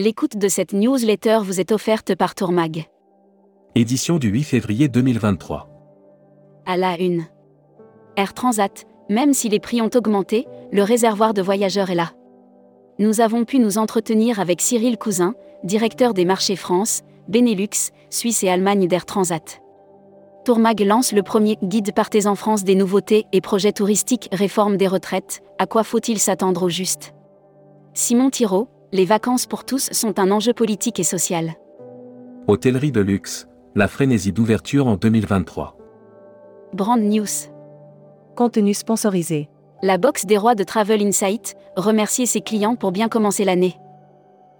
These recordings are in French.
L'écoute de cette newsletter vous est offerte par Tourmag. Édition du 8 février 2023. À la une. Air Transat, même si les prix ont augmenté, le réservoir de voyageurs est là. Nous avons pu nous entretenir avec Cyril Cousin, directeur des marchés France, Benelux, Suisse et Allemagne d'Air Transat. Tourmag lance le premier guide Partez en France des nouveautés et projets touristiques réforme des retraites. À quoi faut-il s'attendre au juste? Simon Thiraud, les vacances pour tous sont un enjeu politique et social. Hôtellerie de luxe, la frénésie d'ouverture en 2023. Brand News. Contenu sponsorisé. La box des rois de Travel Insight, remercier ses clients pour bien commencer l'année.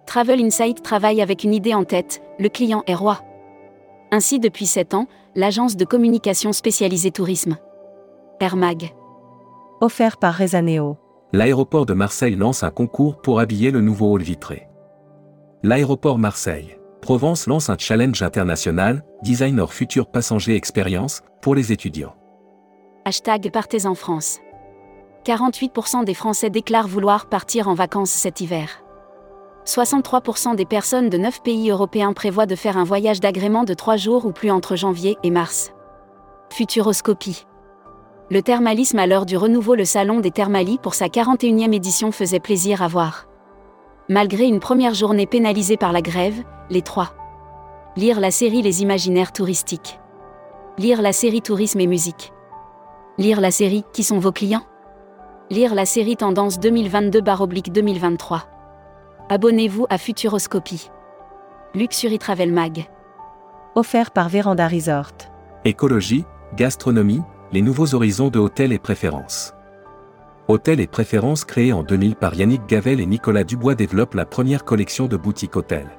Travel Insight travaille avec une idée en tête, le client est roi. Ainsi depuis 7 ans, l'agence de communication spécialisée tourisme. Airmag. Offert par Rezaneo. L'aéroport de Marseille lance un concours pour habiller le nouveau hall vitré. L'aéroport Marseille. Provence lance un challenge international, Designer Future Passager Experience, pour les étudiants. Hashtag Partez en France. 48% des Français déclarent vouloir partir en vacances cet hiver. 63% des personnes de 9 pays européens prévoient de faire un voyage d'agrément de 3 jours ou plus entre janvier et mars. Futuroscopie. Le thermalisme à l'heure du renouveau Le Salon des Thermalies pour sa 41e édition faisait plaisir à voir. Malgré une première journée pénalisée par la grève, les trois. Lire la série Les Imaginaires touristiques. Lire la série Tourisme et musique. Lire la série Qui sont vos clients? Lire la série Tendance 2022-2023. Abonnez-vous à Futuroscopie. Luxury Travel Mag. Offert par Véranda Resort. Écologie, gastronomie, les nouveaux horizons de hôtels et préférences. Hôtels et préférences créés en 2000 par Yannick Gavel et Nicolas Dubois développent la première collection de boutiques hôtels.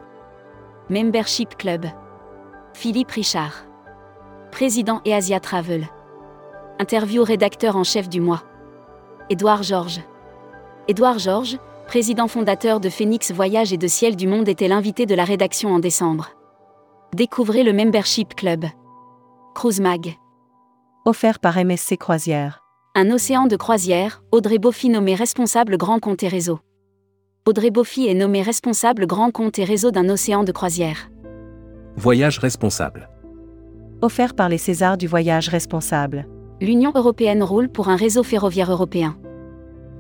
Membership Club. Philippe Richard. Président et Asia Travel. Interview rédacteur en chef du mois. Édouard Georges. Édouard Georges, président fondateur de Phoenix Voyage et de Ciel du Monde, était l'invité de la rédaction en décembre. Découvrez le Membership Club. Cruise Mag. Offert par MSC Croisière. Un océan de croisière, Audrey Boffy nommée responsable grand compte et réseau. Audrey Boffy est nommée responsable grand compte et réseau d'un océan de croisière. Voyage responsable. Offert par les Césars du voyage responsable. L'Union européenne roule pour un réseau ferroviaire européen.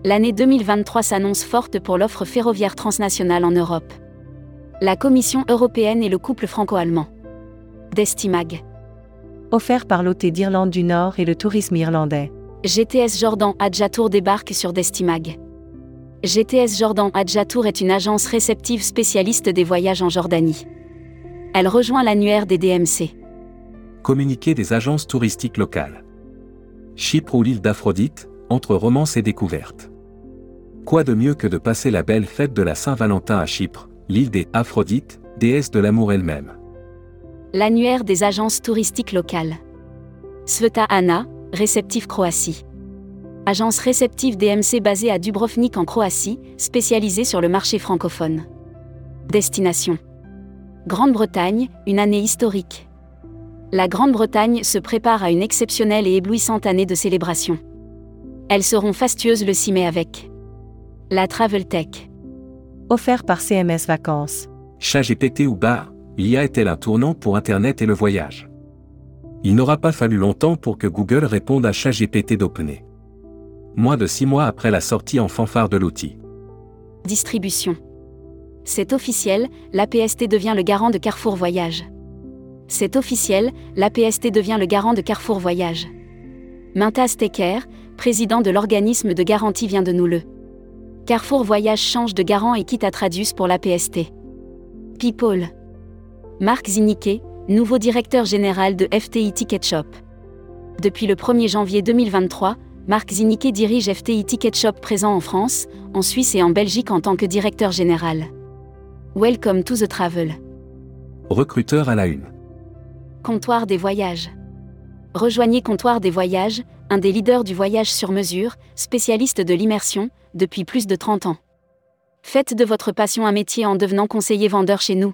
L'année 2023 s'annonce forte pour l'offre ferroviaire transnationale en Europe. La Commission européenne et le couple franco-allemand. Destimag. Offert par l'OT d'Irlande du Nord et le tourisme irlandais. GTS Jordan Adjatour débarque sur Destimag. GTS Jordan Adjatour est une agence réceptive spécialiste des voyages en Jordanie. Elle rejoint l'annuaire des DMC. Communiqué des agences touristiques locales. Chypre ou l'île d'Aphrodite, entre romance et découverte. Quoi de mieux que de passer la belle fête de la Saint-Valentin à Chypre, l'île des Aphrodite, déesse de l'amour elle-même. L'annuaire des agences touristiques locales. Sveta Anna, réceptif Croatie. Agence réceptive DMC basée à Dubrovnik en Croatie, spécialisée sur le marché francophone. Destination. Grande-Bretagne, une année historique. La Grande-Bretagne se prépare à une exceptionnelle et éblouissante année de célébration. Elles seront fastueuses le 6 mai avec la Travel Tech. Offert par CMS Vacances. ChatGPT ou bar, l'IA est-elle un tournant pour Internet et le voyage? Il n'aura pas fallu longtemps pour que Google réponde à ChatGPT d'OpenAI. Moins de six mois après la sortie en fanfare de l'outil. Distribution. C'est officiel, l'APST devient le garant de Carrefour Voyage. C'est officiel, l'APST devient le garant de Carrefour Voyage. Mintas Tecker, président de l'organisme de garantie vient de nous le. Carrefour Voyage change de garant et quitte à pour l'APST. People. Marc Ziniquet, nouveau directeur général de FTI Ticket Shop. Depuis le 1er janvier 2023, Marc Ziniquet dirige FTI Ticket Shop présent en France, en Suisse et en Belgique en tant que directeur général. Welcome to the travel. Recruteur à la une. Comptoir des voyages. Rejoignez Comptoir des voyages, un des leaders du voyage sur mesure, spécialiste de l'immersion, depuis plus de 30 ans. Faites de votre passion un métier en devenant conseiller vendeur chez nous.